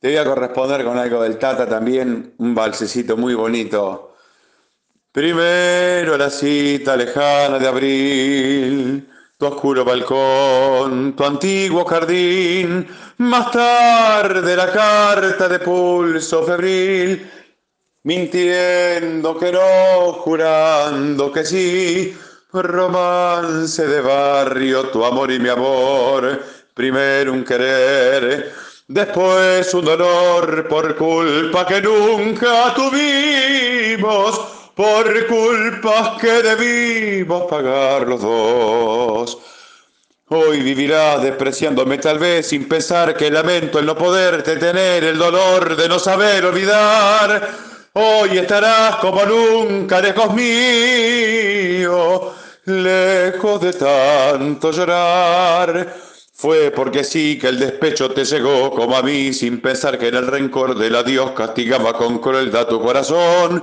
Te voy a corresponder con algo del Tata también, un balsecito muy bonito. Primero la cita lejana de abril, tu oscuro balcón, tu antiguo jardín, más tarde la carta de pulso febril, mintiendo que no, jurando que sí, romance de barrio, tu amor y mi amor, primero un querer Después un dolor por culpa que nunca tuvimos, por culpas que debimos pagar los dos. Hoy vivirás despreciándome tal vez sin pensar que lamento el no poderte tener, el dolor de no saber olvidar. Hoy estarás como nunca lejos mío, lejos de tanto llorar. Fue porque sí que el despecho te cegó como a mí, sin pensar que en el rencor del adiós castigaba con crueldad tu corazón.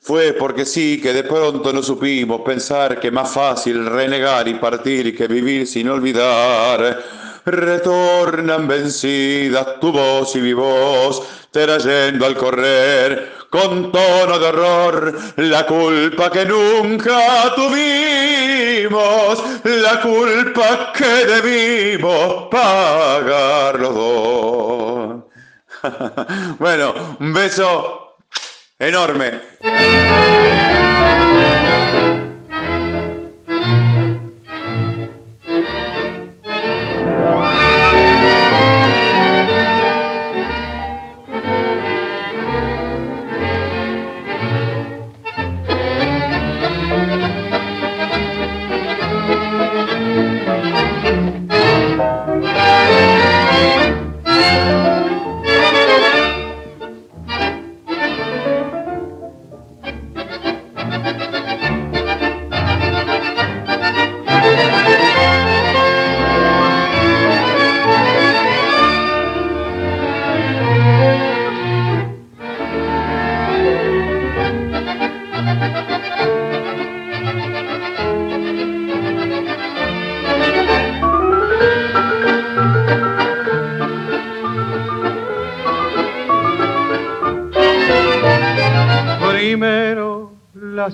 Fue porque sí que de pronto no supimos pensar que más fácil renegar y partir que vivir sin olvidar. Retornan vencidas tu voz y mi voz, trayendo al correr con tono de horror la culpa que nunca tuvimos, la culpa que debimos pagar los dos. bueno, un beso enorme.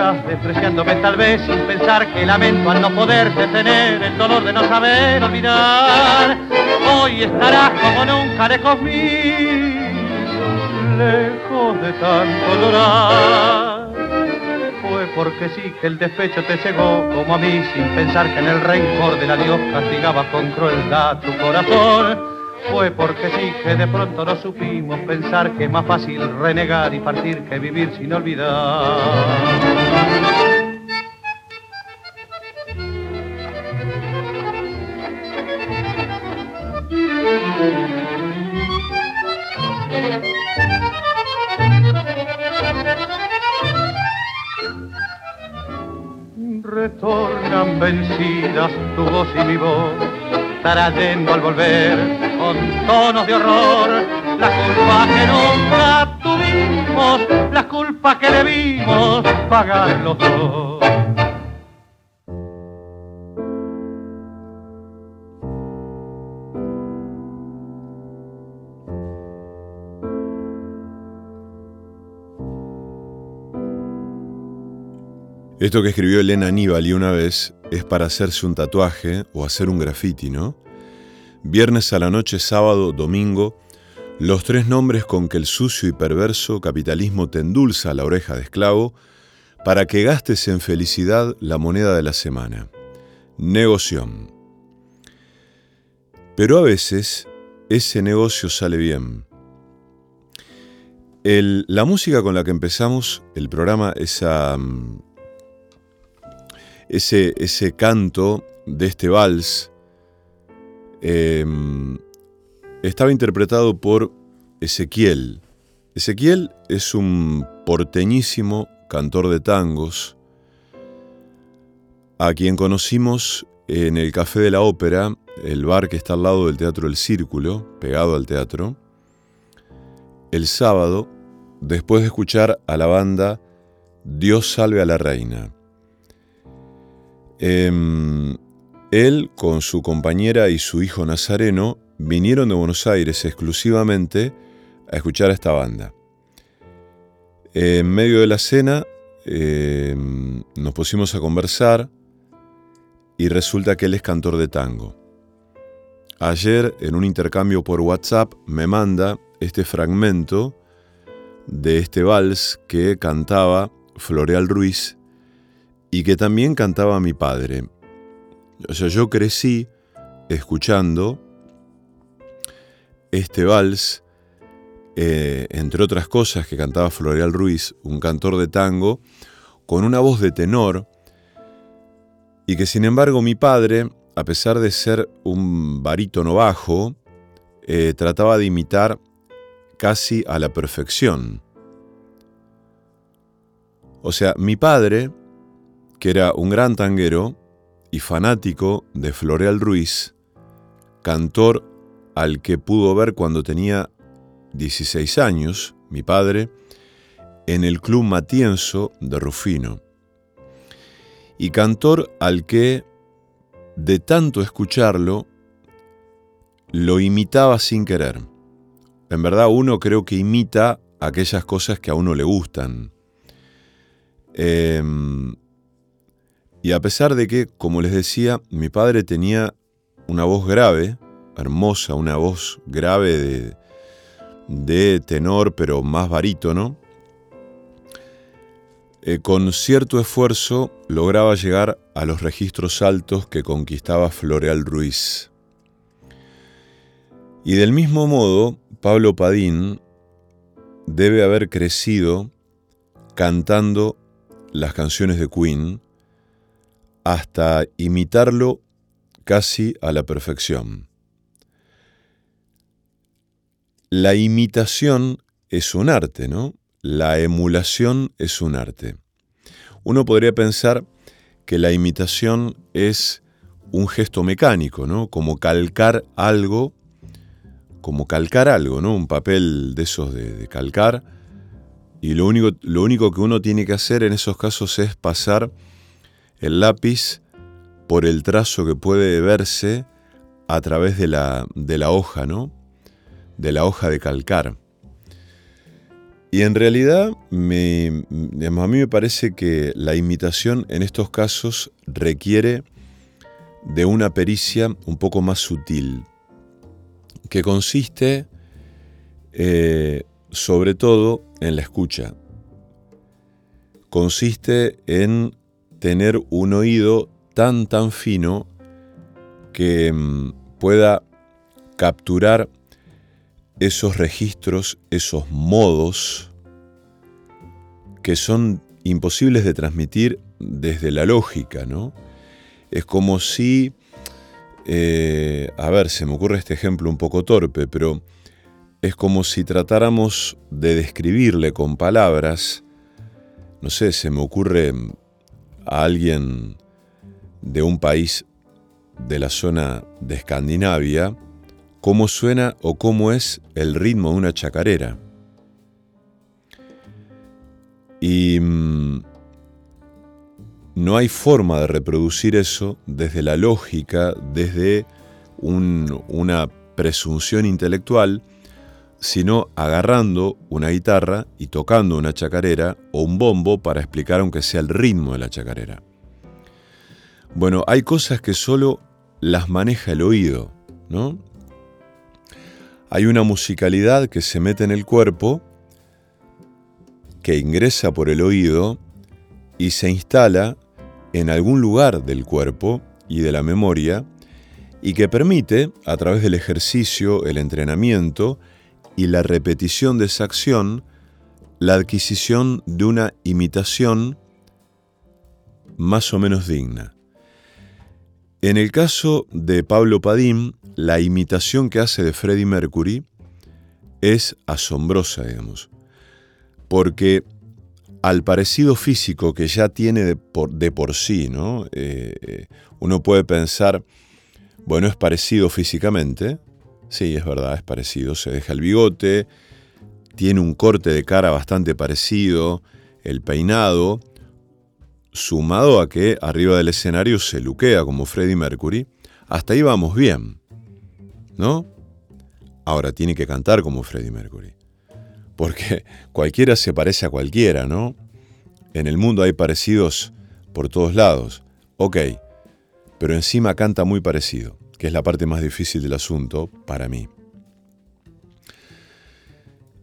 despreciándome tal vez sin pensar que lamento al no poder detener el dolor de no saber olvidar. Hoy estarás como nunca lejos mío, lejos de tanto llorar. Fue porque sí que el despecho te cegó como a mí sin pensar que en el rencor del adiós castigaba con crueldad tu corazón fue porque sí que de pronto no supimos pensar que es más fácil renegar y partir que vivir sin olvidar. Retornan vencidas tu voz y mi voz, trayendo al volver con tonos de horror, la culpa que nunca tuvimos, la culpa que debimos pagar los dos. Esto que escribió Elena Aníbal una vez es para hacerse un tatuaje o hacer un graffiti, ¿no? Viernes a la noche, sábado, domingo, los tres nombres con que el sucio y perverso capitalismo te endulza la oreja de esclavo para que gastes en felicidad la moneda de la semana. Negoción. Pero a veces ese negocio sale bien. la música con la que empezamos el programa, mm, ese, ese canto de este vals, Em, estaba interpretado por Ezequiel. Ezequiel es un porteñísimo cantor de tangos, a quien conocimos en el Café de la Ópera, el bar que está al lado del Teatro del Círculo, pegado al teatro, el sábado, después de escuchar a la banda Dios salve a la reina. Em, él, con su compañera y su hijo Nazareno, vinieron de Buenos Aires exclusivamente a escuchar a esta banda. En medio de la cena em, nos pusimos a conversar y resulta que él es cantor de tango. Ayer, en un intercambio por WhatsApp, me manda este fragmento de este vals que cantaba Floreal Ruiz y que también cantaba mi padre. O sea, yo crecí escuchando este vals, eh, entre otras cosas que cantaba Floreal Ruiz, un cantor de tango, con una voz de tenor, y que sin embargo mi padre, a pesar de ser un barítono bajo, eh, trataba de imitar casi a la perfección. O sea, mi padre, que era un gran tanguero y fanático de Floreal Ruiz, cantor al que pudo ver cuando tenía 16 años, mi padre, en el Club Matienzo de Rufino. Y cantor al que, de tanto escucharlo, lo imitaba sin querer. En verdad uno creo que imita aquellas cosas que a uno le gustan. Em, y a pesar de que, como les decía, mi padre tenía una voz grave, hermosa, una voz grave de, de tenor, pero más barítono, eh, con cierto esfuerzo lograba llegar a los registros altos que conquistaba Floreal Ruiz. Y del mismo modo, Pablo Padín debe haber crecido cantando las canciones de Queen hasta imitarlo casi a la perfección. La imitación es un arte, ¿no? La emulación es un arte. Uno podría pensar que la imitación es un gesto mecánico, ¿no? Como calcar algo como calcar algo, ¿no? Un papel de esos de, calcar. Y lo único, lo único que uno tiene que hacer en esos casos es pasar el lápiz por el trazo que puede verse a través de la, de la hoja, ¿no? De la hoja de calcar. Y en realidad a mí me parece que la imitación en estos casos requiere de una pericia un poco más sutil, que consiste eh, sobre todo en la escucha. Consiste en tener un oído tan tan fino que mm, pueda capturar esos registros, esos modos que son imposibles de transmitir desde la lógica, ¿no? Es como si eh, a ver, se me ocurre este ejemplo un poco torpe, pero es como si tratáramos de describirle con palabras, no sé, se me ocurre a alguien de un país de la zona de Escandinavia, cómo suena o cómo es el ritmo de una chacarera. Y mm, no hay forma de reproducir eso desde la lógica, desde una presunción intelectual, sino agarrando una guitarra y tocando una chacarera o un bombo para explicar aunque sea el ritmo de la chacarera. Bueno, hay cosas que solo las maneja el oído, ¿no? Hay una musicalidad que se mete en el cuerpo, que ingresa por el oído y se instala en algún lugar del cuerpo y de la memoria y que permite, a través del ejercicio, el entrenamiento y la repetición de esa acción, la adquisición de una imitación más o menos digna. En el caso de Pablo Padín, la imitación que hace de Freddie Mercury es asombrosa, digamos, porque al parecido físico que ya tiene de por, sí, ¿no? Eh, uno puede pensar, bueno, es parecido físicamente, sí, es verdad, es parecido, se deja el bigote, tiene un corte de cara bastante parecido, el peinado, sumado a que arriba del escenario se luquea como Freddie Mercury, hasta ahí vamos bien, ¿no? Ahora tiene que cantar como Freddie Mercury, porque cualquiera se parece a cualquiera, ¿no? En el mundo hay parecidos por todos lados, ok, pero encima canta muy parecido, que es la parte más difícil del asunto para mí.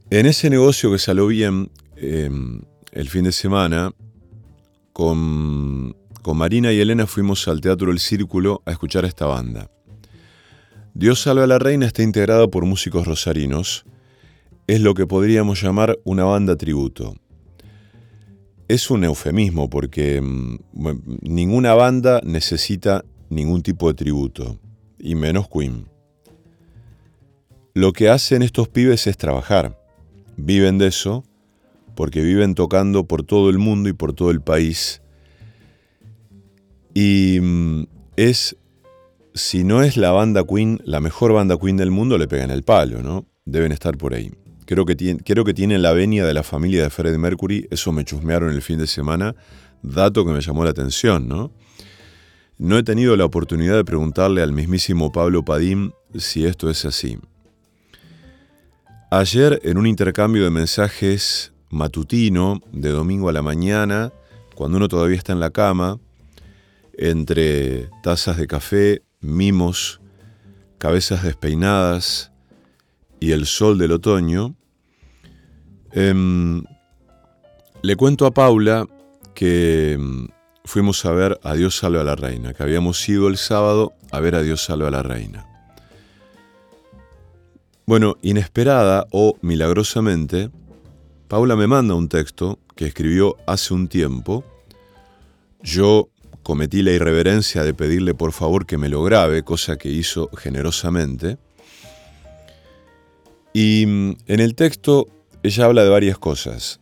En ese negocio que salió bien em, el fin de semana, con, Marina y Elena fuimos al Teatro El Círculo a escuchar a esta banda. Dios salve a la reina está integrada por músicos rosarinos. Es lo que podríamos llamar una banda tributo. Es un eufemismo porque mm, ninguna banda necesita ningún tipo de tributo, y menos Queen. Lo que hacen estos pibes es trabajar. Viven de eso porque viven tocando por todo el mundo y por todo el país. Y mm, es, si no es la banda Queen, la mejor banda Queen del mundo, le pegan el palo, ¿no? Deben estar por ahí. Creo que, tiene, creo que tienen la venia de la familia de Freddie Mercury, eso me chusmearon el fin de semana, dato que me llamó la atención, ¿no? No he tenido la oportunidad de preguntarle al mismísimo Pablo Padín si esto es así. Ayer, en un intercambio de mensajes matutino de domingo a la mañana, cuando uno todavía está en la cama, entre tazas de café, mimos, cabezas despeinadas y el sol del otoño, em, le cuento a Paula que em, fuimos a ver a Dios salve a la reina, que habíamos ido el sábado a ver a Dios salve a la reina. Bueno, inesperada o milagrosamente, Paula me manda un texto que escribió hace un tiempo. Yo cometí la irreverencia de pedirle por favor que me lo grabe, cosa que hizo generosamente. Y mm, en el texto ella habla de varias cosas.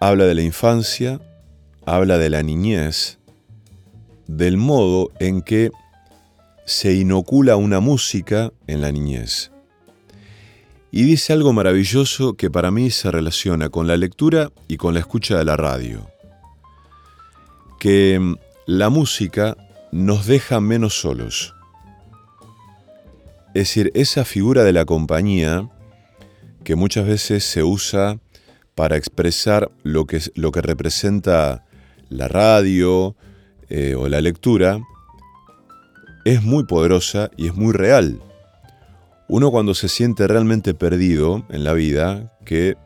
Habla de la infancia, habla de la niñez, del modo en que se inocula una música en la niñez. Y dice algo maravilloso que para mí se relaciona con la lectura y con la escucha de la radio. Que mm, la música nos deja menos solos. Es decir, esa figura de la compañía que muchas veces se usa para expresar lo que, lo que representa la radio eh, o la lectura, es muy poderosa y es muy real. Uno cuando se siente realmente perdido en la vida, que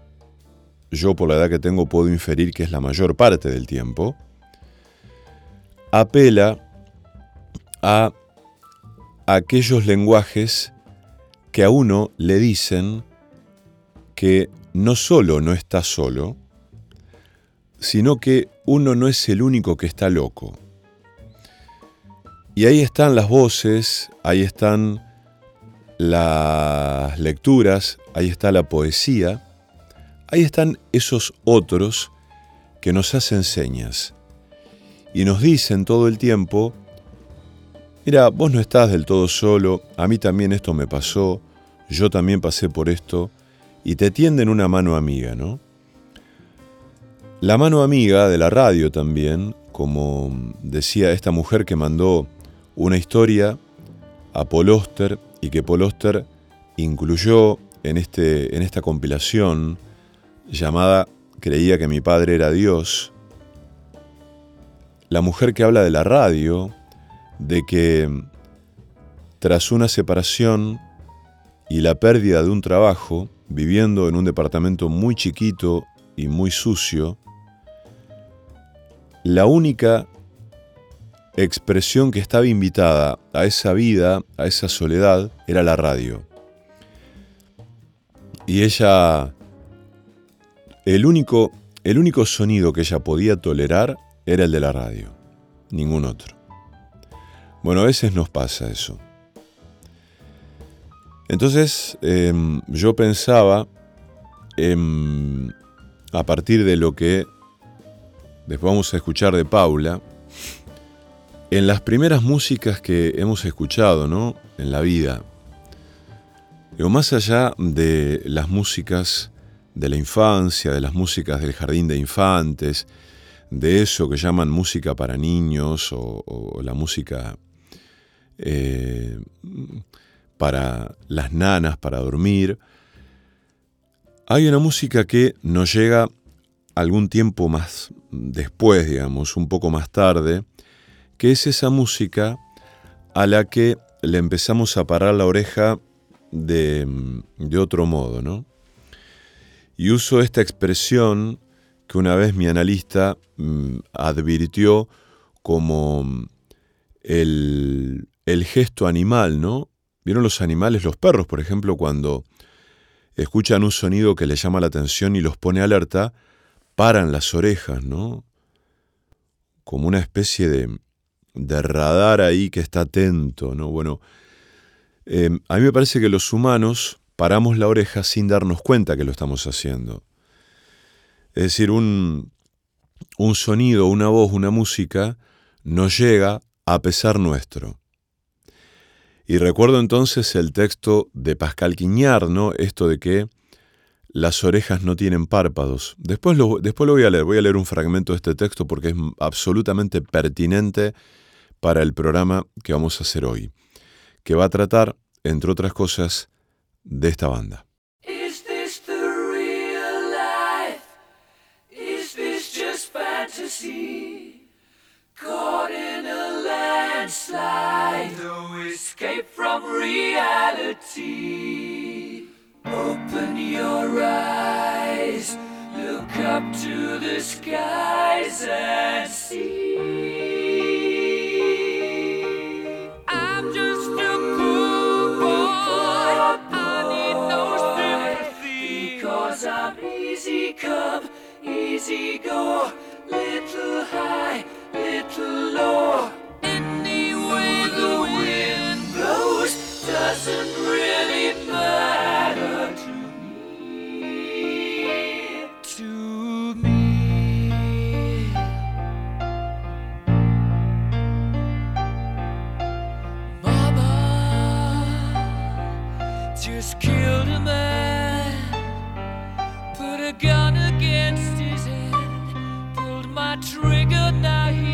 yo por la edad que tengo puedo inferir que es la mayor parte del tiempo, apela a aquellos lenguajes que a uno le dicen que no solo no está solo, sino que uno no es el único que está loco. Y ahí están las voces, ahí están las lecturas, ahí está la poesía, ahí están esos otros que nos hacen señas y nos dicen todo el tiempo, mira, vos no estás del todo solo, a mí también esto me pasó, yo también pasé por esto, y te tienden una mano amiga, ¿no? La mano amiga de la radio también, como decía esta mujer que mandó una historia a Poloster y que Paul Oster incluyó en, este, en esta compilación llamada Creía que mi padre era Dios, la mujer que habla de la radio, de que tras una separación y la pérdida de un trabajo, viviendo en un departamento muy chiquito y muy sucio, la única expresión que estaba invitada a esa vida, a esa soledad, era la radio. Y ella, el único, el único sonido que ella podía tolerar era el de la radio, ningún otro. Bueno, a veces nos pasa eso. Entonces em, yo pensaba, a partir de lo que después vamos a escuchar de Paula, en las primeras músicas que hemos escuchado ¿no? en la vida, Digo, más allá de las músicas de la infancia, de las músicas del jardín de infantes, de eso que llaman música para niños o, la música eh, para las nanas, para dormir, hay una música que nos llega algún tiempo más después, digamos, un poco más tarde, que es esa música a la que le empezamos a parar la oreja de, otro modo, ¿no? Y uso esta expresión que una vez mi analista mm, advirtió como el, el, gesto animal, ¿no? ¿Vieron los animales, los perros, por ejemplo, cuando escuchan un sonido que les llama la atención y los pone alerta, paran las orejas, ¿no? Como una especie de, radar ahí que está atento, ¿no? Bueno, Em, a mí me parece que los humanos paramos la oreja sin darnos cuenta que lo estamos haciendo. Es decir, un, un sonido, una voz, una música nos llega a pesar nuestro. Y recuerdo entonces el texto de Pascal Quiñar, ¿no? Esto de que las orejas no tienen párpados. Después lo, después lo voy a leer, voy a leer un fragmento de este texto porque es absolutamente pertinente para el programa que vamos a hacer hoy que va a tratar, entre otras cosas, de esta banda. Is this just? Caught in a landslide, no escape from reality. Open your eyes, look up to the skies and see. I'm just a poor boy. I need no sympathy because I'm easy come, easy go, little high, little low. Any way the wind blows doesn't really and I hear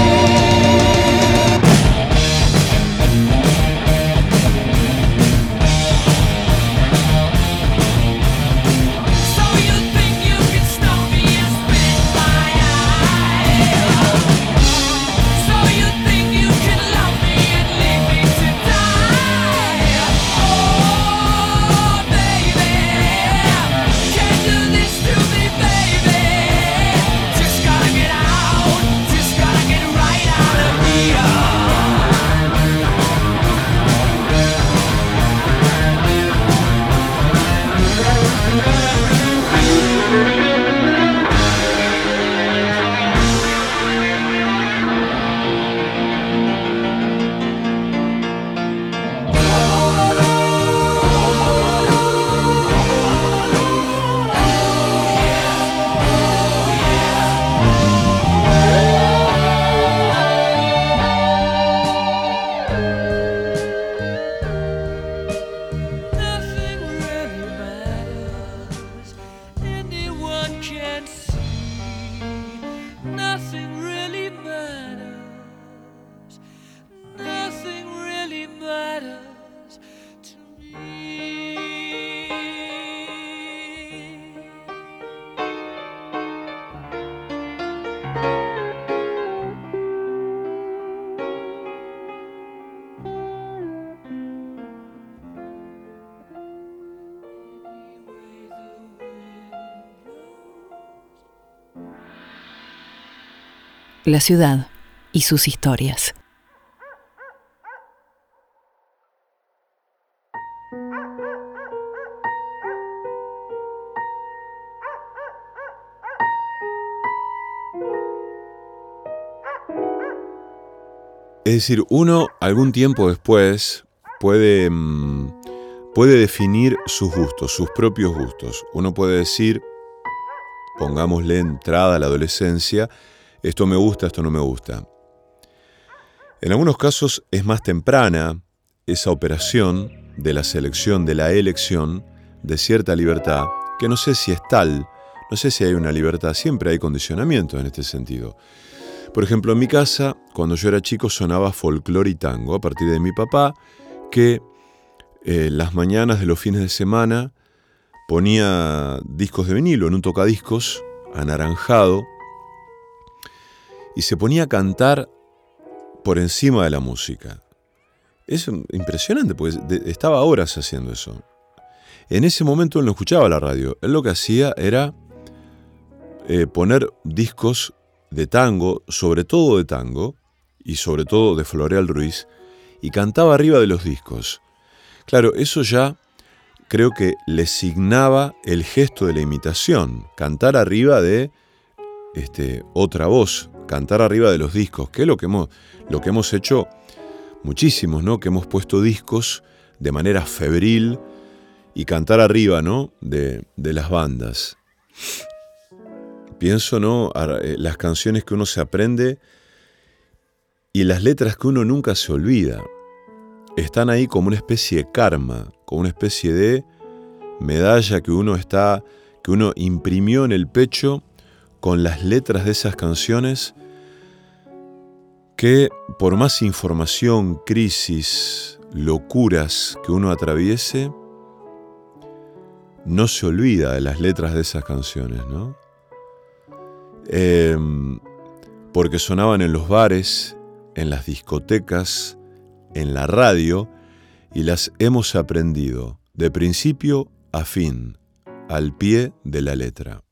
La ciudad y sus historias. Es decir, uno algún tiempo después puede, mm, puede definir sus gustos, sus propios gustos. Uno puede decir, pongámosle entrada a la adolescencia, esto me gusta, esto no me gusta. En algunos casos es más temprana esa operación de la selección, de la elección, de cierta libertad, que no sé si es tal, no sé si hay una libertad, siempre hay condicionamientos en este sentido. Por ejemplo, en mi casa, cuando yo era chico, sonaba folclore y tango, a partir de mi papá, que eh, las mañanas de los fines de semana ponía discos de vinilo en un tocadiscos anaranjado y se ponía a cantar por encima de la música. Es impresionante, porque estaba horas haciendo eso. En ese momento él no escuchaba la radio. Él lo que hacía era eh, poner discos de tango, sobre todo de tango, y sobre todo de Floreal Ruiz, y cantaba arriba de los discos. Claro, eso ya creo que le signaba el gesto de la imitación, cantar arriba de este, otra voz, cantar arriba de los discos, que es lo que hemos, lo que hemos hecho muchísimos, ¿no? Que hemos puesto discos de manera febril y cantar arriba, ¿no? De, de las bandas. Pienso, ¿no? Eh, Las canciones que uno se aprende y las letras que uno nunca se olvida. Están ahí como una especie de karma, como una especie de medalla que uno está, que uno imprimió en el pecho con las letras de esas canciones que por más información, crisis, locuras que uno atraviese, no se olvida de las letras de esas canciones, ¿no? Em, porque sonaban en los bares, en las discotecas, en la radio, y las hemos aprendido de principio a fin, al pie de la letra.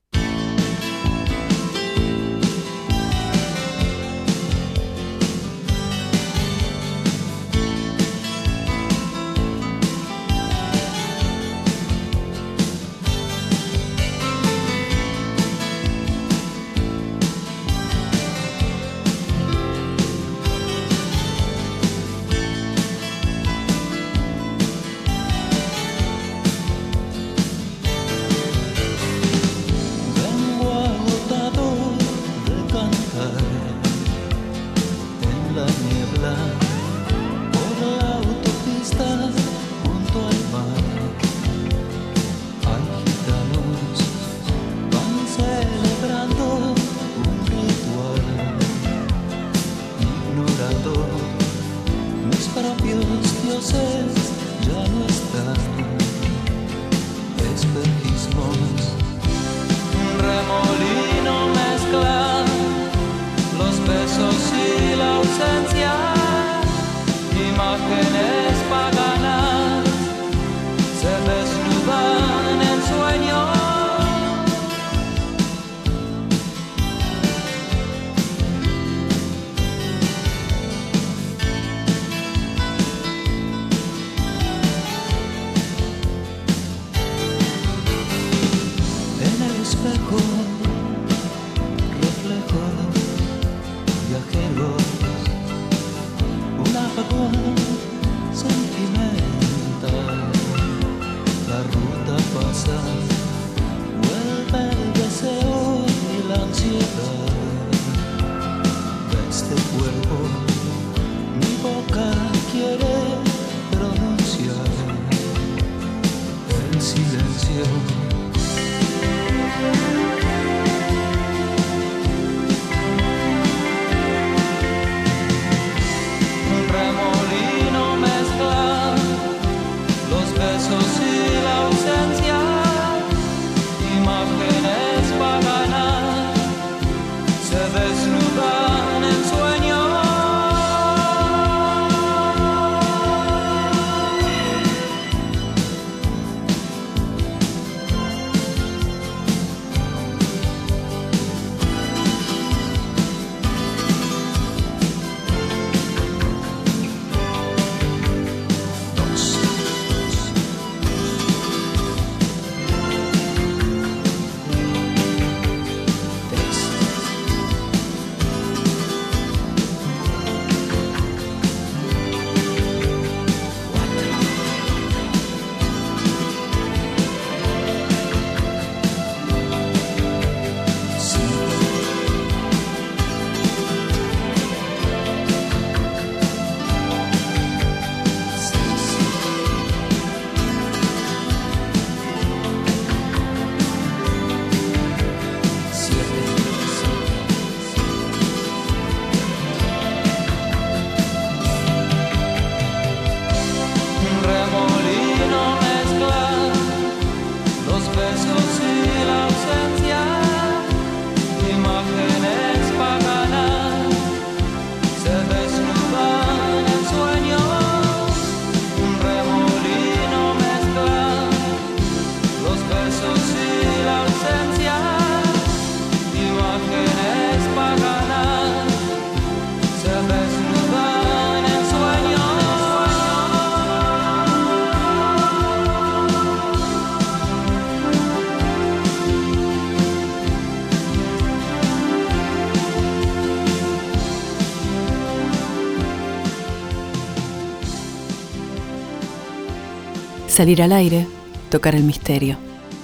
Salir al aire, tocar el misterio,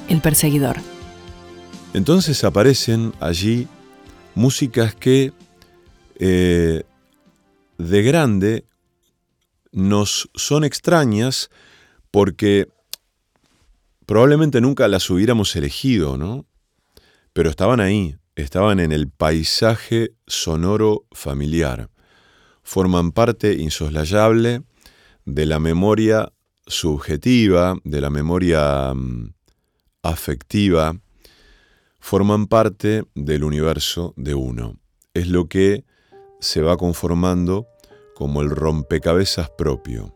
el perseguidor. Entonces aparecen allí músicas que eh, de grande nos son extrañas porque probablemente nunca las hubiéramos elegido, ¿no? Pero estaban ahí, estaban en el paisaje sonoro familiar. Forman parte insoslayable de la memoria subjetiva, de la memoria mm, afectiva, forman parte del universo de uno. Es lo que se va conformando como el rompecabezas propio.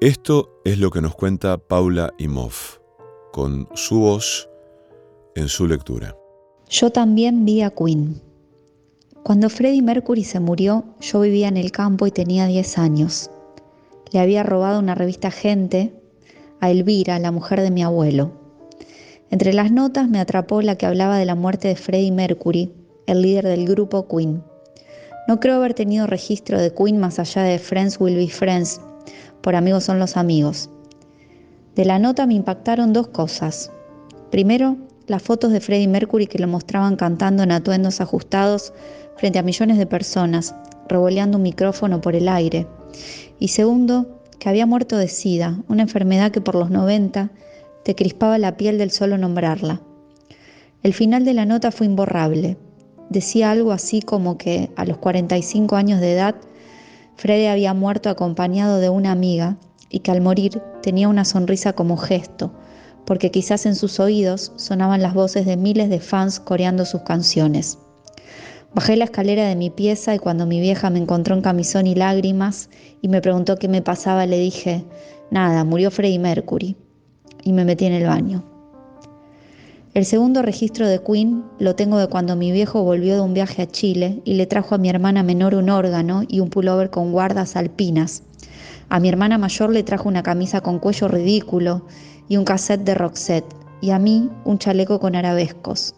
Esto es lo que nos cuenta Paula Imhoff, con su voz en su lectura. Yo también vi a Queen. Cuando Freddie Mercury se murió, yo vivía en el campo y tenía 10 años. Le había robado una revista Gente a Elvira, la mujer de mi abuelo. Entre las notas me atrapó la que hablaba de la muerte de Freddie Mercury, el líder del grupo Queen. No creo haber tenido registro de Queen más allá de Friends Will Be Friends, por amigos son los amigos. De la nota me impactaron dos cosas. Primero, las fotos de Freddie Mercury que lo mostraban cantando en atuendos ajustados frente a millones de personas, revoleando un micrófono por el aire. Y segundo, que había muerto de SIDA, una enfermedad que por los 90 te crispaba la piel del solo nombrarla. El final de la nota fue imborrable. Decía algo así como que a los 45 años de edad, Freddie había muerto acompañado de una amiga y que al morir tenía una sonrisa como gesto, porque quizás en sus oídos sonaban las voces de miles de fans coreando sus canciones. Bajé la escalera de mi pieza y cuando mi vieja me encontró en camisón y lágrimas y me preguntó qué me pasaba, le dije, nada, murió Freddie Mercury. Y me metí en el baño. El segundo registro de Queen lo tengo de cuando mi viejo volvió de un viaje a Chile y le trajo a mi hermana menor un órgano y un pullover con guardas alpinas. A mi hermana mayor le trajo una camisa con cuello ridículo y un cassette de Roxette, y a mí un chaleco con arabescos.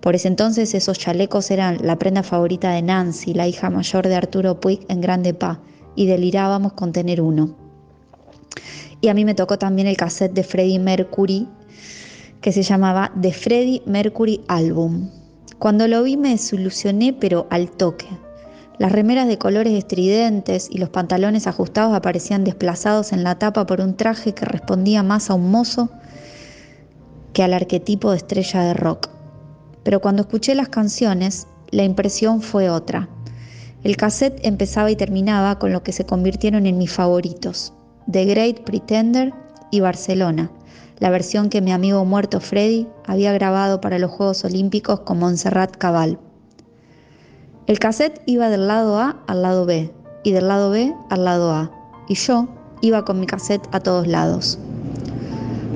Por ese entonces esos chalecos eran la prenda favorita de Nancy, la hija mayor de Arturo Puig en Grande Pa, y delirábamos con tener uno. Y a mí me tocó también el cassette de Freddie Mercury, que se llamaba The Freddie Mercury Album. Cuando lo vi me desilusioné, pero al toque. Las remeras de colores estridentes y los pantalones ajustados aparecían desplazados en la tapa por un traje que respondía más a un mozo que al arquetipo de estrella de rock. Pero cuando escuché las canciones, la impresión fue otra. El cassette empezaba y terminaba con lo que se convirtieron en mis favoritos, The Great Pretender y Barcelona, la versión que mi amigo muerto Freddy había grabado para los Juegos Olímpicos con Montserrat Cabal. El cassette iba del lado A al lado B y del lado B al lado A, y yo iba con mi cassette a todos lados.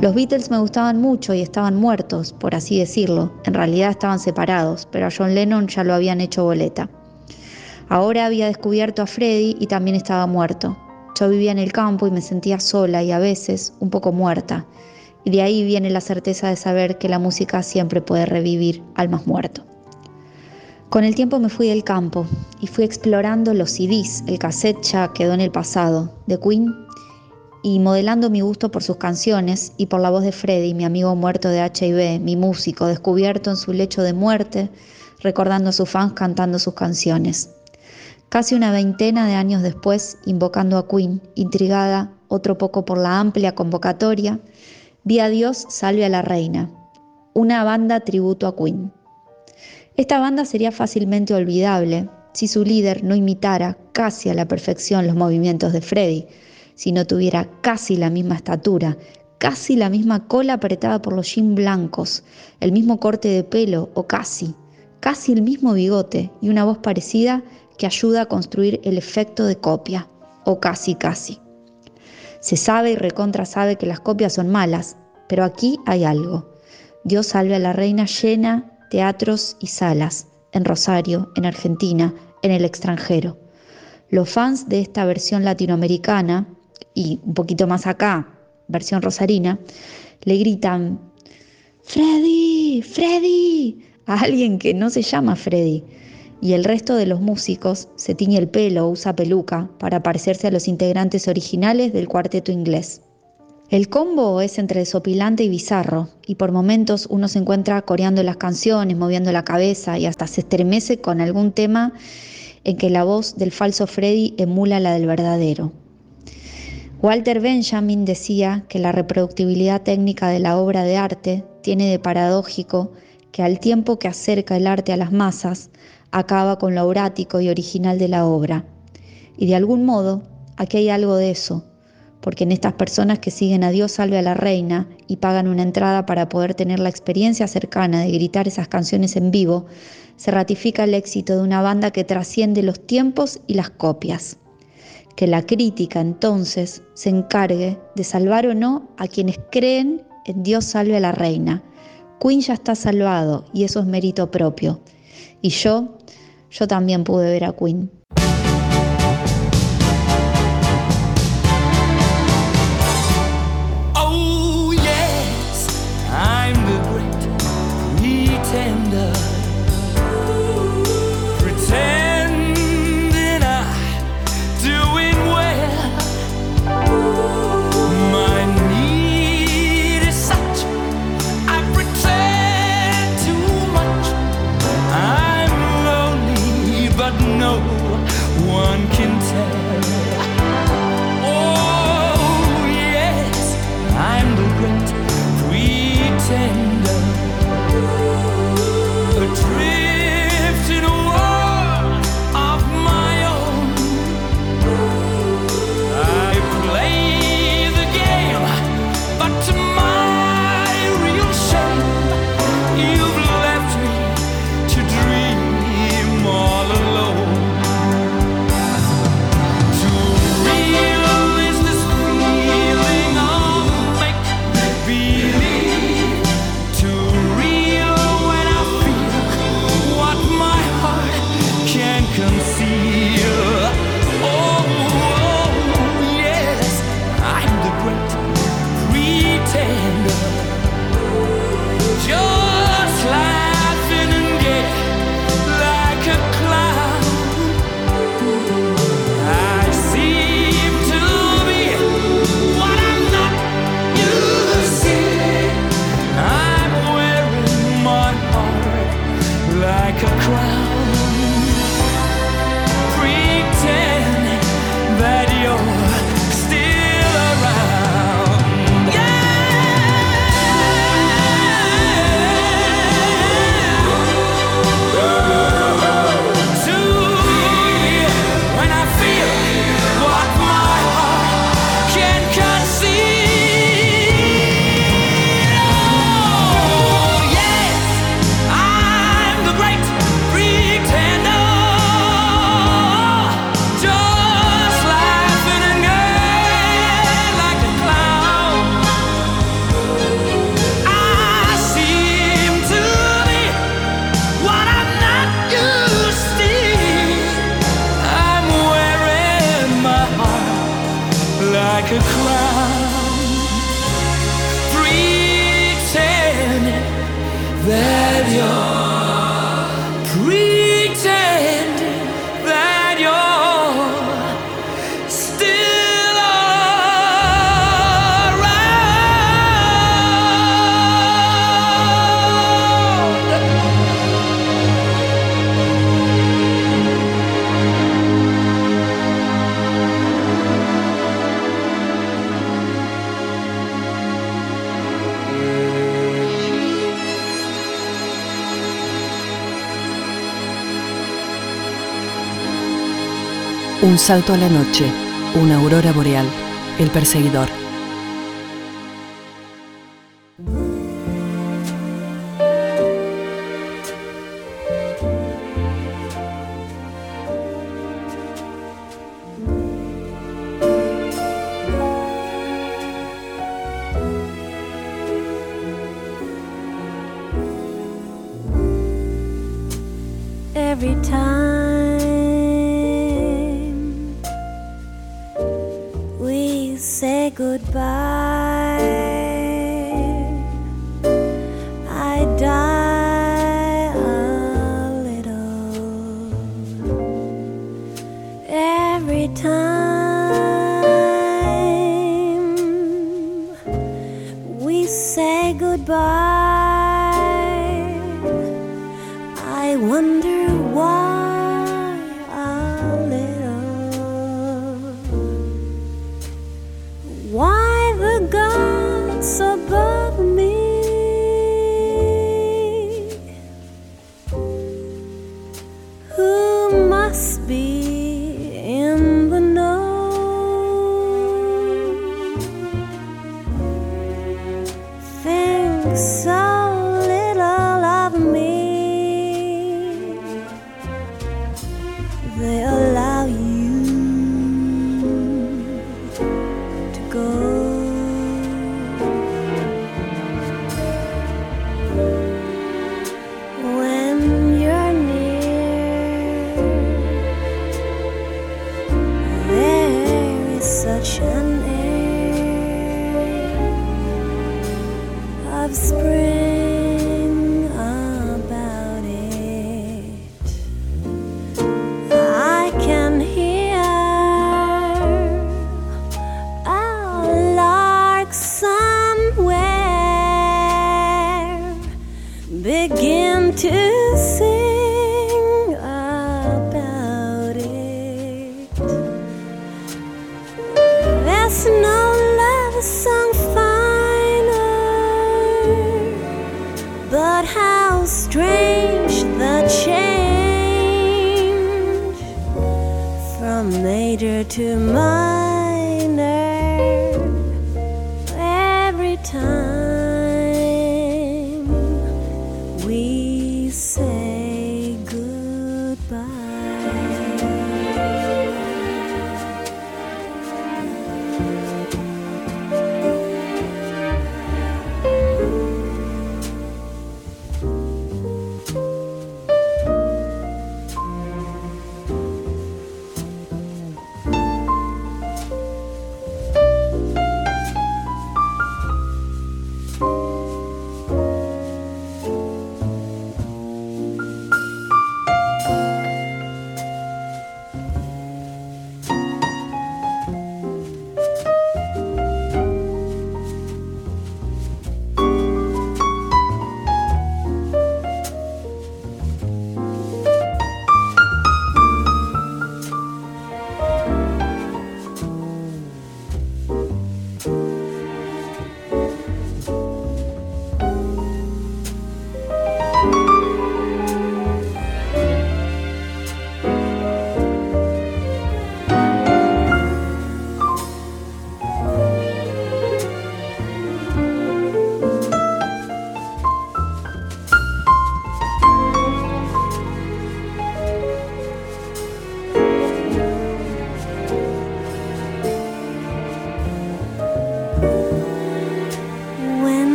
Los Beatles me gustaban mucho y estaban muertos, por así decirlo. En realidad estaban separados, pero a John Lennon ya lo habían hecho boleta. Ahora había descubierto a Freddie y también estaba muerto. Yo vivía en el campo y me sentía sola y a veces un poco muerta. Y de ahí viene la certeza de saber que la música siempre puede revivir al más muerto. Con el tiempo me fui del campo y fui explorando los CDs, el cassette ya quedó en el pasado, de Queen, y modelando mi gusto por sus canciones y por la voz de Freddy, mi amigo muerto de HIV, mi músico, descubierto en su lecho de muerte, recordando a sus fans cantando sus canciones. Casi una veintena de años después, invocando a Queen, intrigada otro poco por la amplia convocatoria, vi a Dios salve a la reina, una banda tributo a Queen. Esta banda sería fácilmente olvidable si su líder no imitara casi a la perfección los movimientos de Freddy, si no tuviera casi la misma estatura, casi la misma cola apretada por los jeans blancos, el mismo corte de pelo o casi, casi el mismo bigote y una voz parecida que ayuda a construir el efecto de copia, o casi casi. Se sabe y recontra sabe que las copias son malas, pero aquí hay algo. Dios salve a la reina llena teatros y salas, en Rosario, en Argentina, en el extranjero. Los fans de esta versión latinoamericana y un poquito más acá, versión rosarina, le gritan, Freddy, Freddy, a alguien que no se llama Freddy. Y el resto de los músicos se tiñe el pelo o usa peluca para parecerse a los integrantes originales del cuarteto inglés. El combo es entre desopilante y bizarro, y por momentos uno se encuentra coreando las canciones, moviendo la cabeza y hasta se estremece con algún tema en que la voz del falso Freddy emula la del verdadero. Walter Benjamin decía que la reproductibilidad técnica de la obra de arte tiene de paradójico que al tiempo que acerca el arte a las masas, acaba con lo aurático y original de la obra. Y de algún modo, aquí hay algo de eso, porque en estas personas que siguen a Dios salve a la reina y pagan una entrada para poder tener la experiencia cercana de gritar esas canciones en vivo, se ratifica el éxito de una banda que trasciende los tiempos y las copias, que la crítica entonces se encargue de salvar o no a quienes creen en Dios salve a la reina. Queen ya está salvado y eso es mérito propio. Y yo, yo también pude ver a Queen. salto a la noche, una aurora boreal, el perseguidor. goodbye. Strange the change from major to minor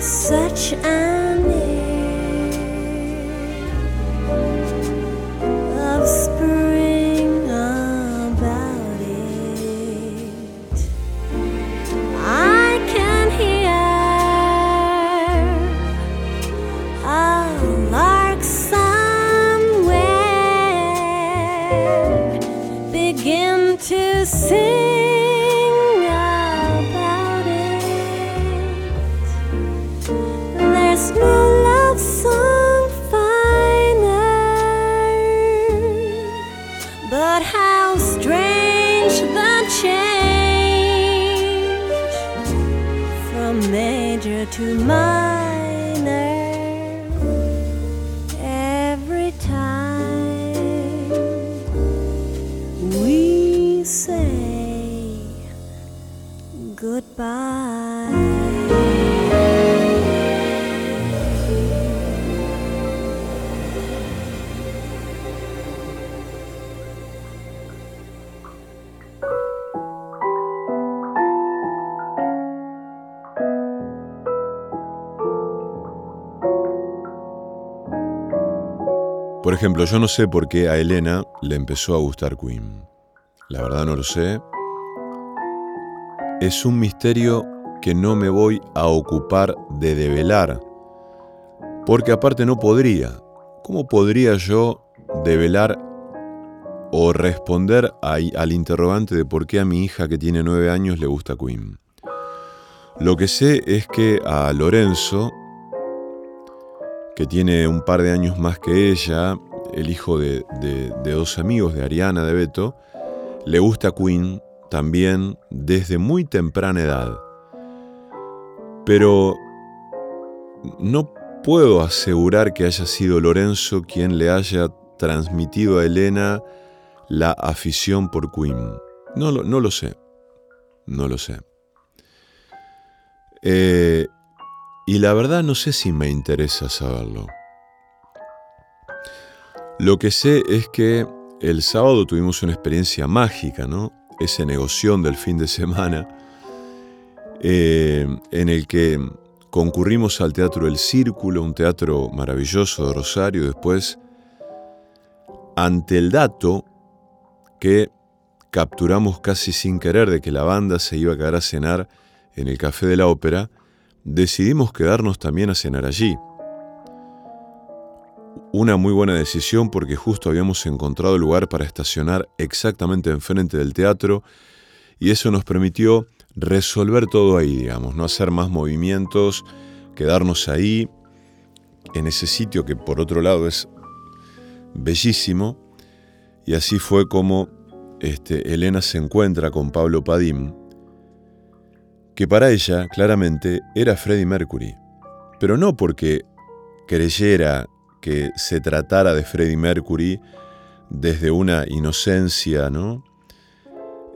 such an ejemplo, yo no sé por qué a Elena le empezó a gustar Queen. La verdad no lo sé. Es un misterio que no me voy a ocupar de develar. Porque aparte no podría. ¿Cómo podría yo develar o responder al interrogante de por qué a mi hija que tiene nueve años le gusta Queen? Lo que sé es que a Lorenzo, que tiene un par de años más que ella, el hijo de, dos amigos de Ariana, de Beto, le gusta Queen también desde muy temprana edad. Pero no puedo asegurar que haya sido Lorenzo quien le haya transmitido a Elena la afición por Queen. No, lo- no lo sé. No lo sé. Eh, y la verdad no sé si me interesa saberlo. Lo que sé es que el sábado tuvimos una experiencia mágica, ¿no? Ese negoción del fin de semana, eh, en el que concurrimos al Teatro El Círculo, un teatro maravilloso de Rosario, después, ante el dato que capturamos casi sin querer de que la banda se iba a quedar a cenar en el Café de la Ópera, decidimos quedarnos también a cenar allí. Una muy buena decisión porque justo habíamos encontrado lugar para estacionar exactamente enfrente del teatro y eso nos permitió resolver todo ahí, digamos, no hacer más movimientos, quedarnos ahí, en ese sitio que por otro lado es bellísimo. Y así fue como este, Elena se encuentra con Pablo Padim, que para ella claramente era Freddie Mercury, pero no porque creyera que se tratara de Freddie Mercury desde una inocencia, ¿no?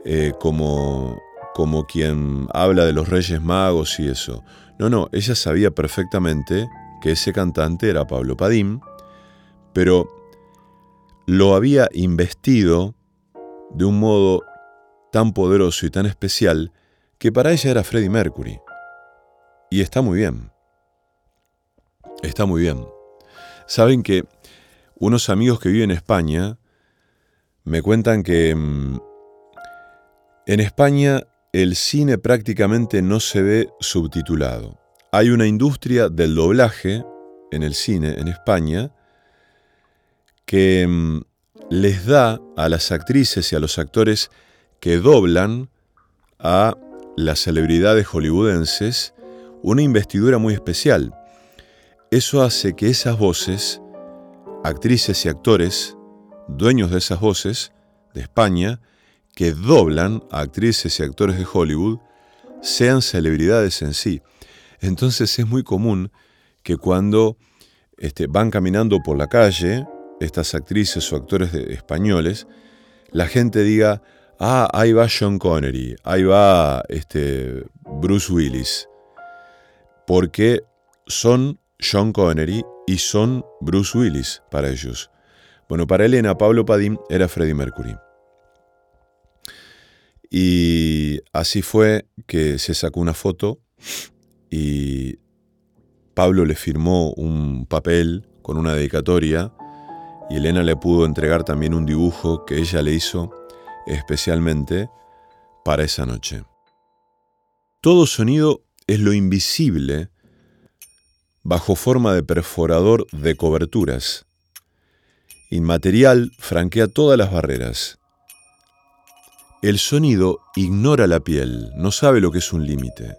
Eh, como, como quien habla de los Reyes Magos y eso. No, no, ella sabía perfectamente que ese cantante era Pablo Padim, pero lo había investido de un modo tan poderoso y tan especial que para ella era Freddie Mercury. Y está muy bien. Está muy bien. Saben que unos amigos que viven en España me cuentan que mm, en España el cine prácticamente no se ve subtitulado. Hay una industria del doblaje en el cine en España que mm, les da a las actrices y a los actores que doblan a las celebridades hollywoodenses una investidura muy especial. Eso hace que esas voces, actrices y actores, dueños de esas voces de España, que doblan a actrices y actores de Hollywood, sean celebridades en sí. Entonces es muy común que cuando este, van caminando por la calle, estas actrices o actores españoles, la gente diga, ah, ahí va Sean Connery, ahí va este, Bruce Willis, porque son Sean Connery y son Bruce Willis para ellos. Bueno, para Elena, Pablo Padim era Freddie Mercury. Y así fue que se sacó una foto y Pablo le firmó un papel con una dedicatoria y Elena le pudo entregar también un dibujo que ella le hizo especialmente para esa noche. Todo sonido es lo invisible bajo forma de perforador de coberturas. Inmaterial franquea todas las barreras. El sonido ignora la piel, no sabe lo que es un límite.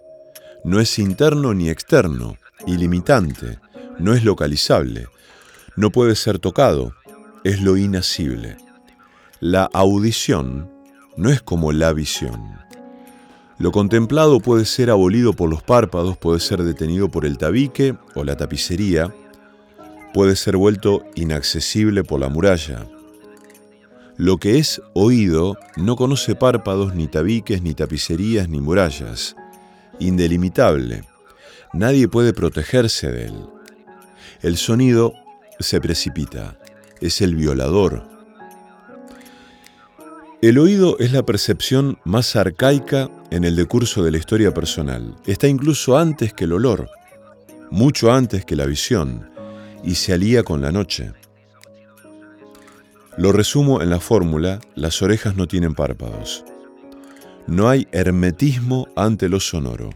No es interno ni externo, ilimitante, no es localizable, no puede ser tocado, es lo inasible. La audición no es como la visión. Lo contemplado puede ser abolido por los párpados, puede ser detenido por el tabique o la tapicería, puede ser vuelto inaccesible por la muralla. Lo que es oído no conoce párpados, ni tabiques, ni tapicerías, ni murallas. Indelimitable. Nadie puede protegerse de él. El sonido se precipita. Es el violador. El oído es la percepción más arcaica en el decurso de la historia personal. Está incluso antes que el olor, mucho antes que la visión, y se alía con la noche. Lo resumo en la fórmula, las orejas no tienen párpados. No hay hermetismo ante lo sonoro.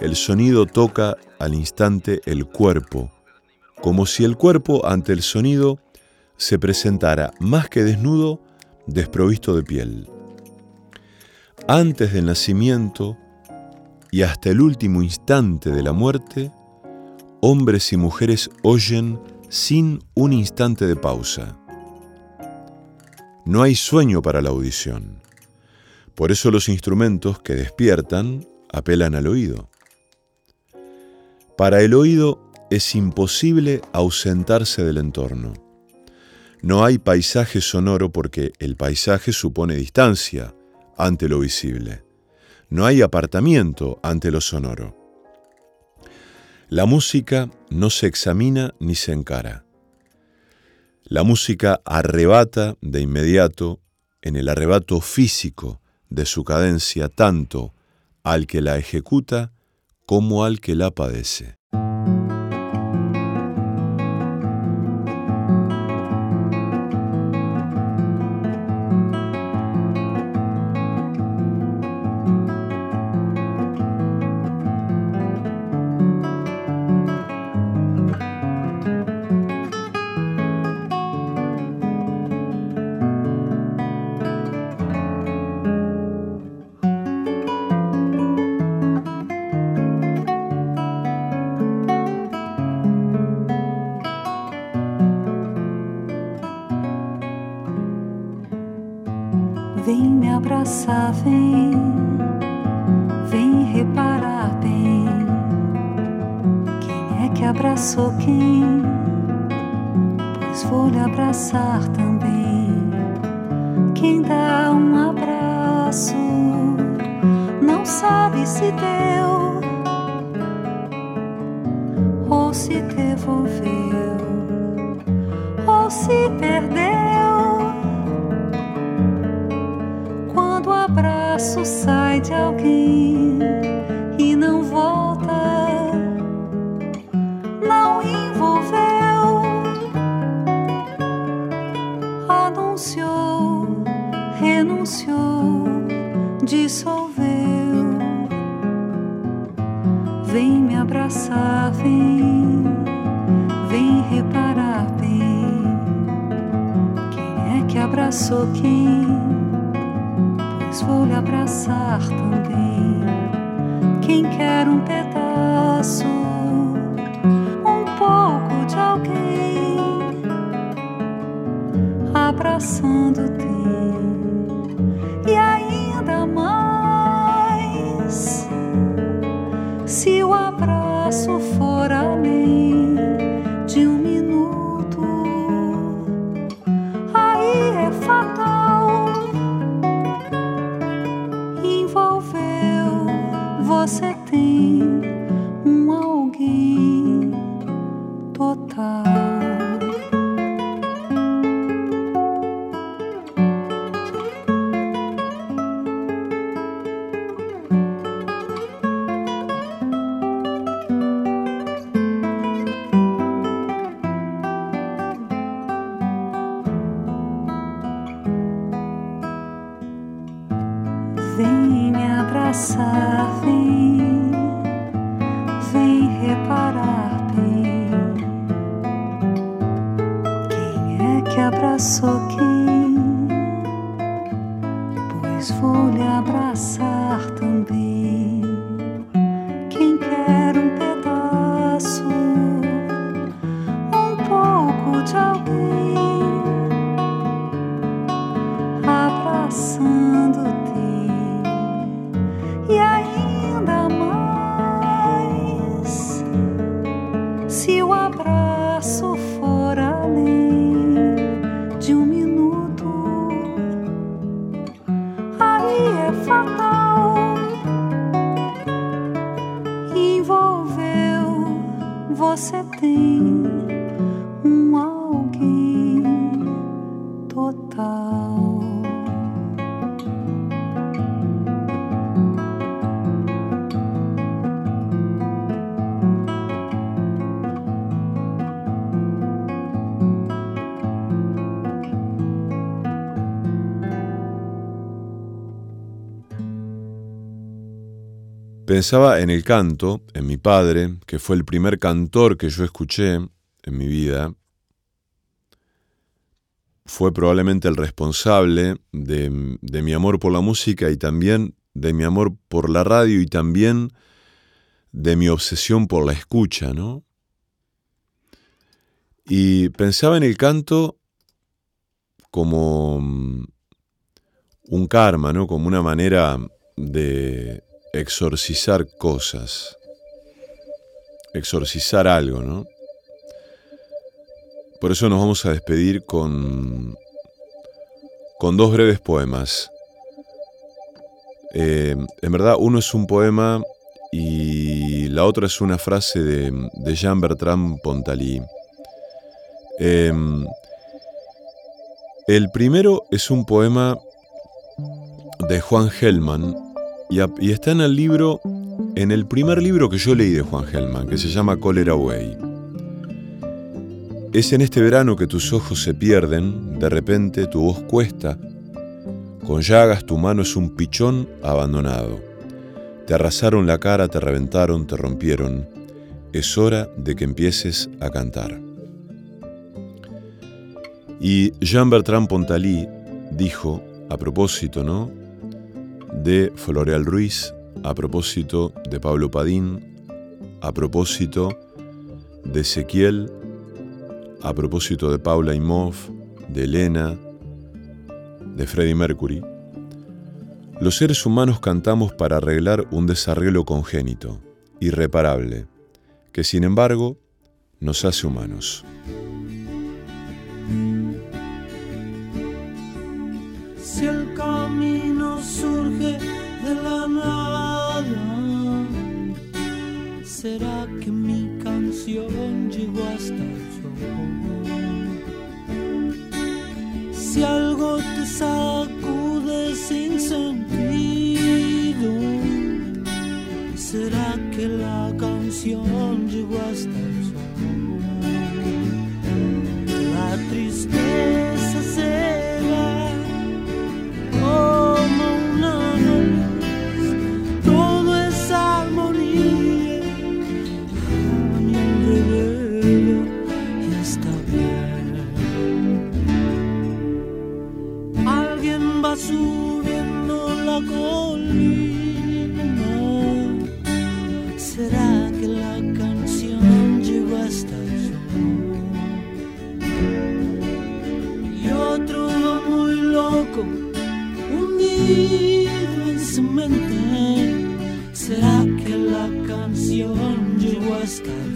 El sonido toca al instante el cuerpo, como si el cuerpo ante el sonido se presentara más que desnudo, desprovisto de piel. Antes del nacimiento y hasta el último instante de la muerte, hombres y mujeres oyen sin un instante de pausa. No hay sueño para la audición. Por eso los instrumentos que despiertan apelan al oído. Para el oído es imposible ausentarse del entorno. No hay paisaje sonoro porque el paisaje supone distancia ante lo visible. No hay apartamiento ante lo sonoro. La música no se examina ni se encara. La música arrebata de inmediato, en el arrebato físico de su cadencia, tanto al que la ejecuta como al que la padece. Pensaba en el canto, en mi padre, que fue el primer cantor que yo escuché en mi vida. Fue probablemente el responsable de, mi amor por la música y también de mi amor por la radio y también de mi obsesión por la escucha, ¿no? Y pensaba en el canto como mm, un karma, ¿no? Como una manera de exorcizar cosas, exorcizar algo, ¿no? Por eso nos vamos a despedir con, con dos breves poemas. Eh, en verdad, uno es un poema y la otra es una frase de, de Jean Bertrand Pontalí. Eh, el primero es un poema de Juan Gelman y, está en el libro, en el primer libro que yo leí de Juan Gelman, que se llama Cholera Way. Es en este verano que tus ojos se pierden, de repente tu voz cuesta, con llagas tu mano es un pichón abandonado. Te arrasaron la cara, te reventaron, te rompieron. Es hora de que empieces a cantar. Y Jean Bertrand Pontalí dijo, a propósito, ¿no? De Floreal Ruiz, a propósito de Pablo Padín, a propósito de Ezequiel, a propósito de Paula Imhoff, de Elena, de Freddie Mercury, los seres humanos cantamos para arreglar un desarreglo congénito, irreparable, que sin embargo nos hace humanos. sacude sin sentido. ¿Será que la canción llegó hasta el sol? La tristeza. sky